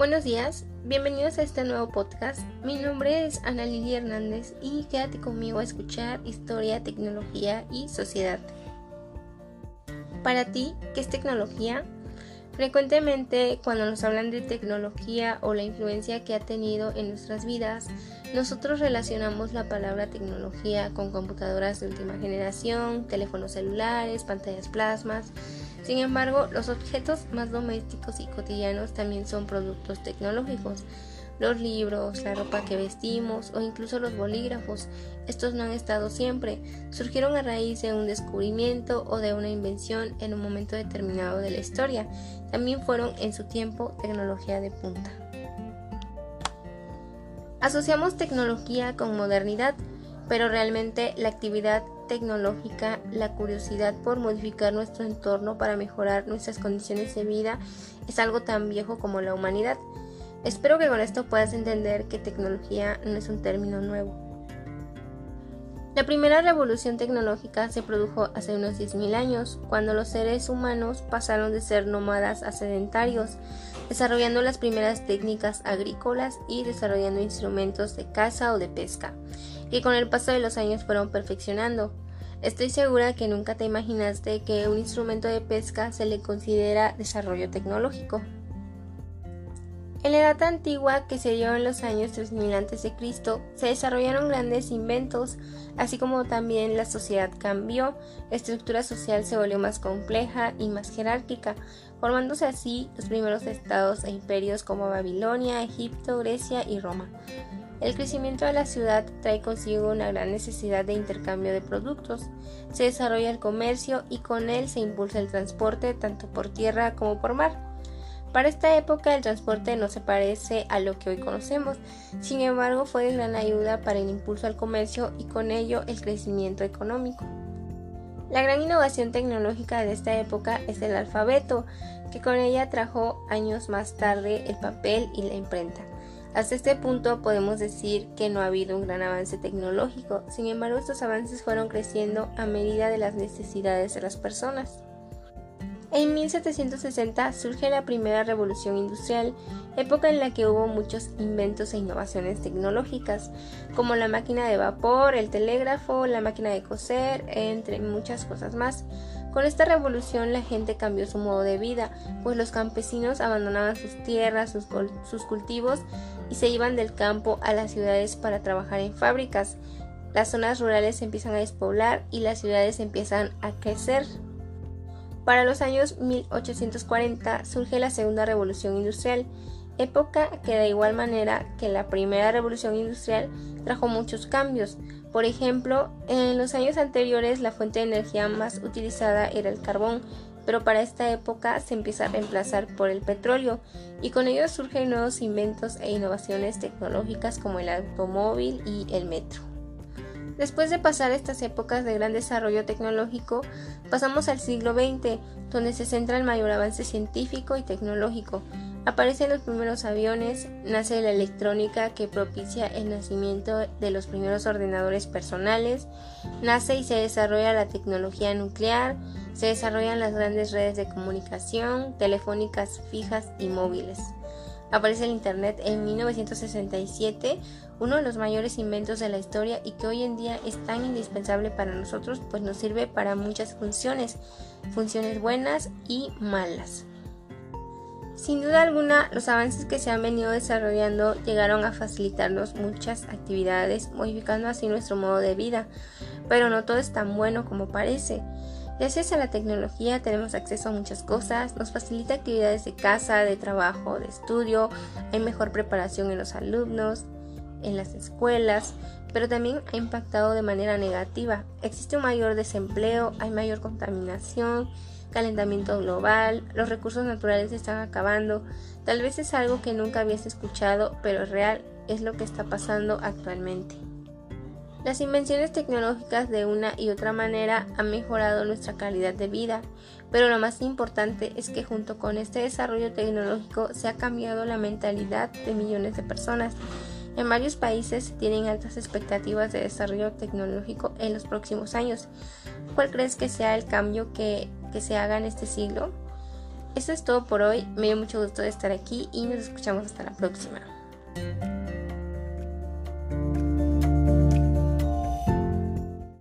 Buenos días, bienvenidos a este nuevo podcast. Mi nombre es Ana Lili Hernández y quédate conmigo a escuchar historia, tecnología y sociedad. Para ti, ¿qué es tecnología? Frecuentemente cuando nos hablan de tecnología o la influencia que ha tenido en nuestras vidas, nosotros relacionamos la palabra tecnología con computadoras de última generación, teléfonos celulares, pantallas plasmas. Sin embargo, los objetos más domésticos y cotidianos también son productos tecnológicos los libros, la ropa que vestimos o incluso los bolígrafos. Estos no han estado siempre, surgieron a raíz de un descubrimiento o de una invención en un momento determinado de la historia. También fueron en su tiempo tecnología de punta. Asociamos tecnología con modernidad, pero realmente la actividad la curiosidad por modificar nuestro entorno para mejorar nuestras condiciones de vida es algo tan viejo como la humanidad. Espero que con esto puedas entender que tecnología no es un término nuevo. La primera revolución tecnológica se produjo hace unos 10.000 años, cuando los seres humanos pasaron de ser nómadas a sedentarios, desarrollando las primeras técnicas agrícolas y desarrollando instrumentos de caza o de pesca, que con el paso de los años fueron perfeccionando. Estoy segura que nunca te imaginaste que un instrumento de pesca se le considera desarrollo tecnológico. En la edad antigua, que se dio en los años 3000 a.C., se desarrollaron grandes inventos, así como también la sociedad cambió, la estructura social se volvió más compleja y más jerárquica, formándose así los primeros estados e imperios como Babilonia, Egipto, Grecia y Roma. El crecimiento de la ciudad trae consigo una gran necesidad de intercambio de productos. Se desarrolla el comercio y con él se impulsa el transporte tanto por tierra como por mar. Para esta época el transporte no se parece a lo que hoy conocemos, sin embargo fue de gran ayuda para el impulso al comercio y con ello el crecimiento económico. La gran innovación tecnológica de esta época es el alfabeto, que con ella trajo años más tarde el papel y la imprenta. Hasta este punto podemos decir que no ha habido un gran avance tecnológico, sin embargo estos avances fueron creciendo a medida de las necesidades de las personas. En 1760 surge la primera revolución industrial, época en la que hubo muchos inventos e innovaciones tecnológicas, como la máquina de vapor, el telégrafo, la máquina de coser, entre muchas cosas más. Con esta revolución la gente cambió su modo de vida, pues los campesinos abandonaban sus tierras, sus, cultivos y se iban del campo a las ciudades para trabajar en fábricas. Las zonas rurales se empiezan a despoblar y las ciudades empiezan a crecer. Para los años 1840 surge la Segunda Revolución Industrial, época que de igual manera que la Primera Revolución Industrial trajo muchos cambios. Por ejemplo, en los años anteriores la fuente de energía más utilizada era el carbón, pero para esta época se empieza a reemplazar por el petróleo y con ello surgen nuevos inventos e innovaciones tecnológicas como el automóvil y el metro. Después de pasar estas épocas de gran desarrollo tecnológico, pasamos al siglo XX, donde se centra el mayor avance científico y tecnológico. Aparecen los primeros aviones, nace la electrónica que propicia el nacimiento de los primeros ordenadores personales, nace y se desarrolla la tecnología nuclear, se desarrollan las grandes redes de comunicación, telefónicas fijas y móviles aparece el Internet en 1967, uno de los mayores inventos de la historia y que hoy en día es tan indispensable para nosotros, pues nos sirve para muchas funciones, funciones buenas y malas. Sin duda alguna, los avances que se han venido desarrollando llegaron a facilitarnos muchas actividades, modificando así nuestro modo de vida, pero no todo es tan bueno como parece. Gracias a la tecnología tenemos acceso a muchas cosas, nos facilita actividades de casa, de trabajo, de estudio, hay mejor preparación en los alumnos, en las escuelas, pero también ha impactado de manera negativa. Existe un mayor desempleo, hay mayor contaminación, calentamiento global, los recursos naturales se están acabando. Tal vez es algo que nunca habías escuchado, pero es real, es lo que está pasando actualmente. Las invenciones tecnológicas de una y otra manera han mejorado nuestra calidad de vida, pero lo más importante es que junto con este desarrollo tecnológico se ha cambiado la mentalidad de millones de personas. En varios países se tienen altas expectativas de desarrollo tecnológico en los próximos años. ¿Cuál crees que sea el cambio que, que se haga en este siglo? Eso es todo por hoy. Me dio mucho gusto de estar aquí y nos escuchamos hasta la próxima.